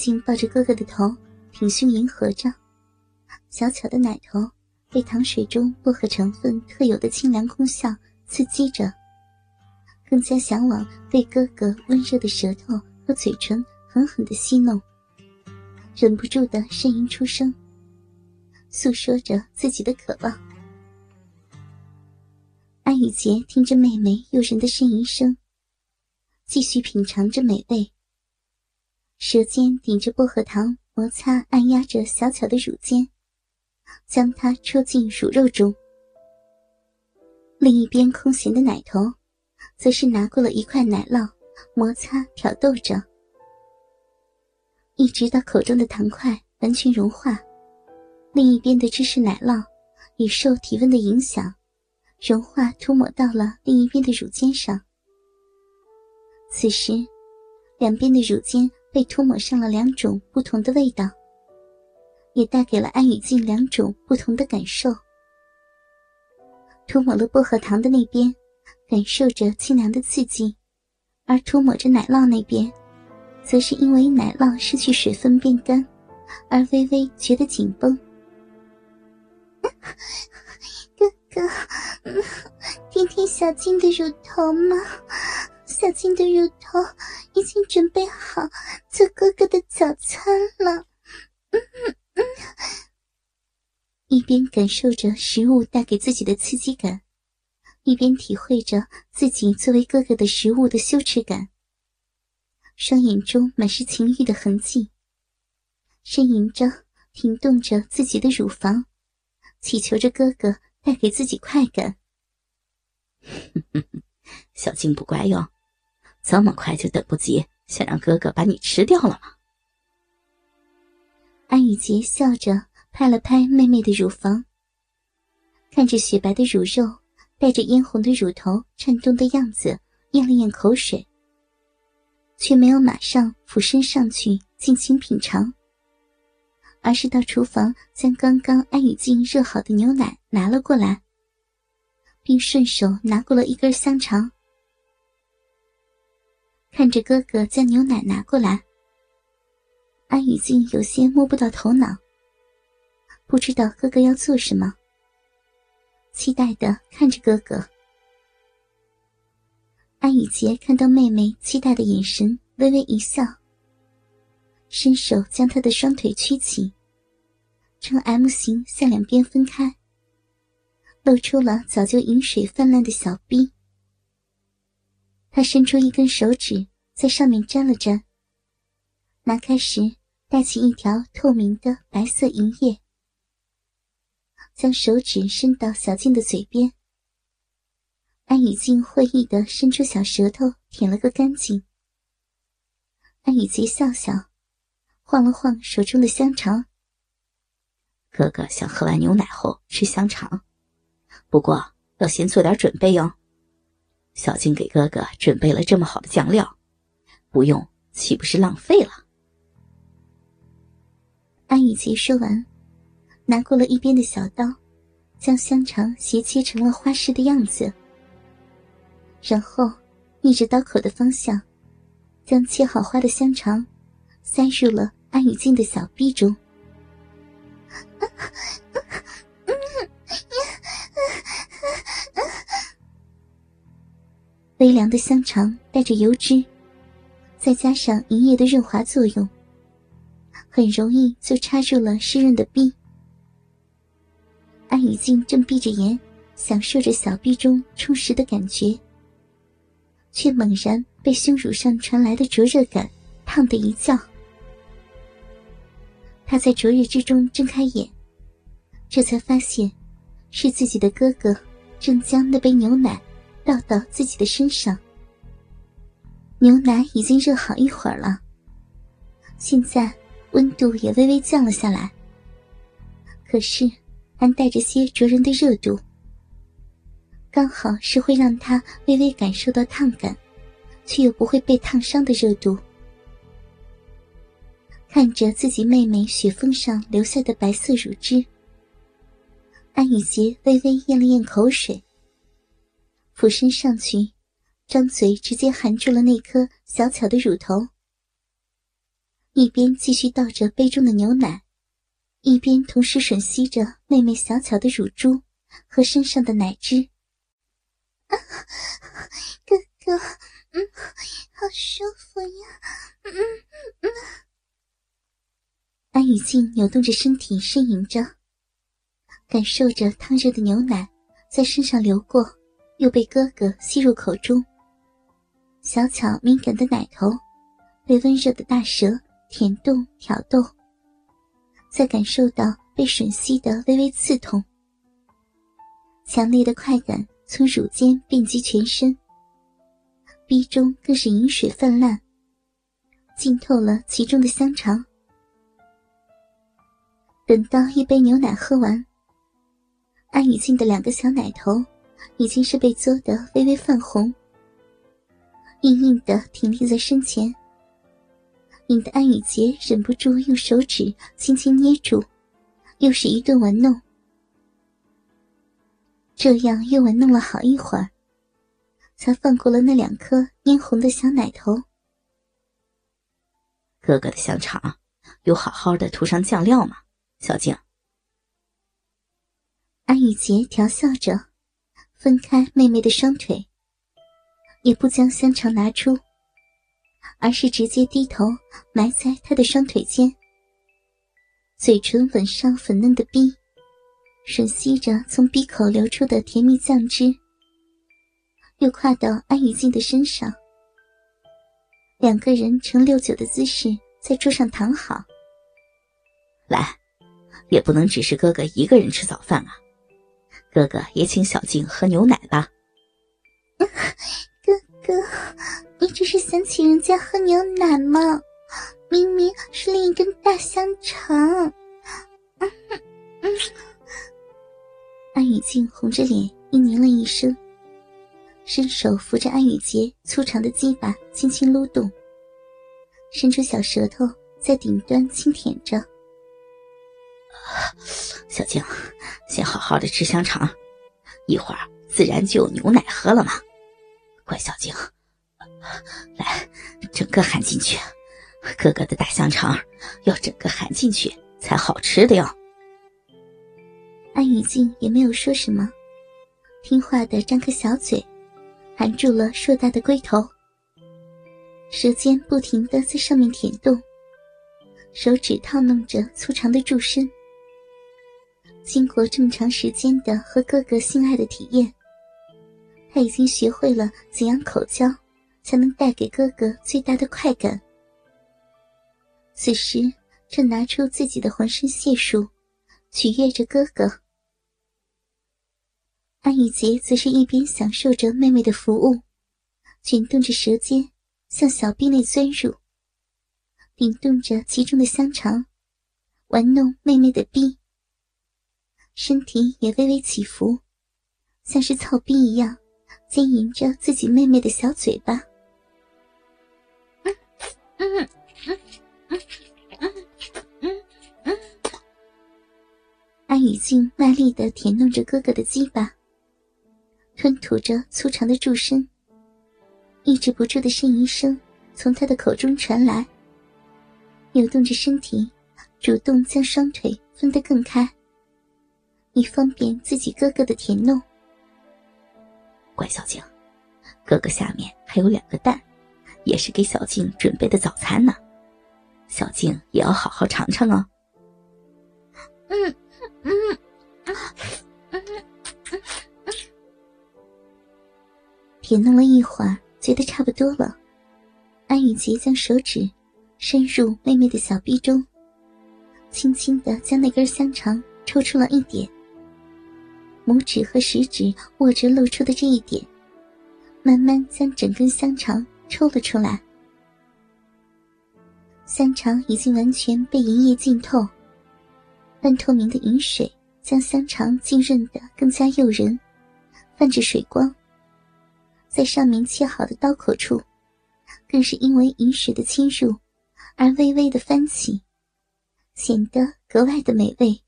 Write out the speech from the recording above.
静抱着哥哥的头，挺胸迎合着，小巧的奶头被糖水中薄荷成分特有的清凉功效刺激着，更加向往被哥哥温热的舌头和嘴唇狠狠的戏弄，忍不住的呻吟出声，诉说着自己的渴望。安雨洁听着妹妹诱人的呻吟声，继续品尝着美味。舌尖顶着薄荷糖，摩擦按压着小巧的乳尖，将它戳进乳肉中。另一边空闲的奶头，则是拿过了一块奶酪，摩擦挑逗着，一直到口中的糖块完全融化。另一边的芝士奶酪也受体温的影响，融化涂抹到了另一边的乳尖上。此时，两边的乳尖。被涂抹上了两种不同的味道，也带给了安雨静两种不同的感受。涂抹了薄荷糖的那边，感受着清凉的刺激；而涂抹着奶酪那边，则是因为奶酪失去水分变干，而微微觉得紧绷。哥哥，听听小静的乳头吗？小静的乳头已经准备好做哥哥的早餐了。嗯嗯嗯，一边感受着食物带给自己的刺激感，一边体会着自己作为哥哥的食物的羞耻感。双眼中满是情欲的痕迹，呻吟着，停动着自己的乳房，祈求着哥哥带给自己快感。小静不乖哟。这么快就等不及，想让哥哥把你吃掉了吗？安雨洁笑着拍了拍妹妹的乳房，看着雪白的乳肉带着嫣红的乳头颤动的样子，咽了咽口水，却没有马上俯身上去尽情品尝，而是到厨房将刚刚安雨静热好的牛奶拿了过来，并顺手拿过了一根香肠。看着哥哥将牛奶拿过来，安雨静有些摸不到头脑，不知道哥哥要做什么，期待的看着哥哥。安雨洁看到妹妹期待的眼神，微微一笑，伸手将她的双腿屈起，呈 M 型向两边分开，露出了早就饮水泛滥的小臂。他伸出一根手指，在上面沾了沾。拿开时，带起一条透明的白色银液。将手指伸到小静的嘴边。安雨静会意的伸出小舌头舔了个干净。安雨洁笑笑，晃了晃手中的香肠。哥哥想喝完牛奶后吃香肠，不过要先做点准备哟。小静给哥哥准备了这么好的酱料，不用岂不是浪费了？安雨洁说完，拿过了一边的小刀，将香肠斜切成了花式的样子，然后逆着刀口的方向，将切好花的香肠塞入了安雨静的小臂中。微凉的香肠带着油脂，再加上银液的润滑作用，很容易就插入了湿润的臂。安雨静正闭着眼，享受着小臂中充实的感觉，却猛然被胸乳上传来的灼热感烫得一叫。他在灼热之中睁开眼，这才发现，是自己的哥哥正将那杯牛奶。倒到自己的身上，牛奶已经热好一会儿了，现在温度也微微降了下来。可是还带着些灼人的热度，刚好是会让他微微感受到烫感，却又不会被烫伤的热度。看着自己妹妹雪峰上留下的白色乳汁，安雨洁微微咽了咽口水。俯身上去，张嘴直接含住了那颗小巧的乳头。一边继续倒着杯中的牛奶，一边同时吮吸着妹妹小巧的乳珠和身上的奶汁。哥哥，嗯，好舒服呀，嗯嗯。安雨静扭动着身体呻吟着，感受着烫热的牛奶在身上流过，又被哥哥吸入口中。小巧敏感的奶头被温热的大舌舔动挑逗，在感受到被吮吸的微微刺痛，强烈的快感从乳尖遍及全身，鼻中更是饮水泛滥，浸透了其中的香肠。等到一杯牛奶喝完，安雨静的两个小奶头已经是被嘬得微微泛红。硬硬的挺立在身前，引得安雨洁忍不住用手指轻轻捏住，又是一顿玩弄。这样又玩弄了好一会儿，才放过了那两颗嫣红的小奶头。哥哥的香肠有好好的涂上酱料吗？小静。安雨洁调笑着，分开妹妹的双腿。也不将香肠拿出，而是直接低头埋在她的双腿间，嘴唇吻上粉嫩的逼，吮吸着从鼻口流出的甜蜜酱汁，又跨到安雨静的身上，两个人呈六九的姿势在桌上躺好。来，也不能只是哥哥一个人吃早饭啊，哥哥也请小静喝牛奶吧。哥哥，你只是想请人家喝牛奶吗？明明是另一根大香肠。安雨静红着脸应凝了一声，伸手扶着安雨洁粗长的鸡巴，轻轻撸动，伸出小舌头在顶端轻舔着。小静，先好好的吃香肠，一会儿自然就有牛奶喝了嘛。乖小静，来，整个含进去。哥哥的大香肠要整个含进去才好吃的哟。安雨静也没有说什么，听话的张开小嘴，含住了硕大的龟头，舌尖不停的在上面舔动，手指套弄着粗长的柱身。经过这么长时间的和哥哥性爱的体验。他已经学会了怎样口交，才能带给哥哥最大的快感。此时正拿出自己的浑身解数，取悦着哥哥。安雨洁则是一边享受着妹妹的服务，卷动着舌尖向小臂内钻入，顶动着其中的香肠，玩弄妹妹的臂，身体也微微起伏，像是草逼一样。经营着自己妹妹的小嘴巴，嗯嗯嗯嗯嗯嗯嗯。安雨静卖力的舔弄着哥哥的鸡巴，吞吐着粗长的柱身，抑制不住的呻吟声从他的口中传来，扭动着身体，主动将双腿分得更开，以方便自己哥哥的甜弄。乖小静，哥哥下面还有两个蛋，也是给小静准备的早餐呢。小静也要好好尝尝哦。嗯嗯嗯嗯嗯舔弄了一会儿，觉得差不多了。安雨洁将手指伸入妹妹的小臂中，轻轻的将那根香肠抽出了一点。拇指和食指握着露出的这一点，慢慢将整根香肠抽了出来。香肠已经完全被银液浸透，半透明的银水将香肠浸润的更加诱人，泛着水光。在上面切好的刀口处，更是因为银水的侵入而微微的翻起，显得格外的美味。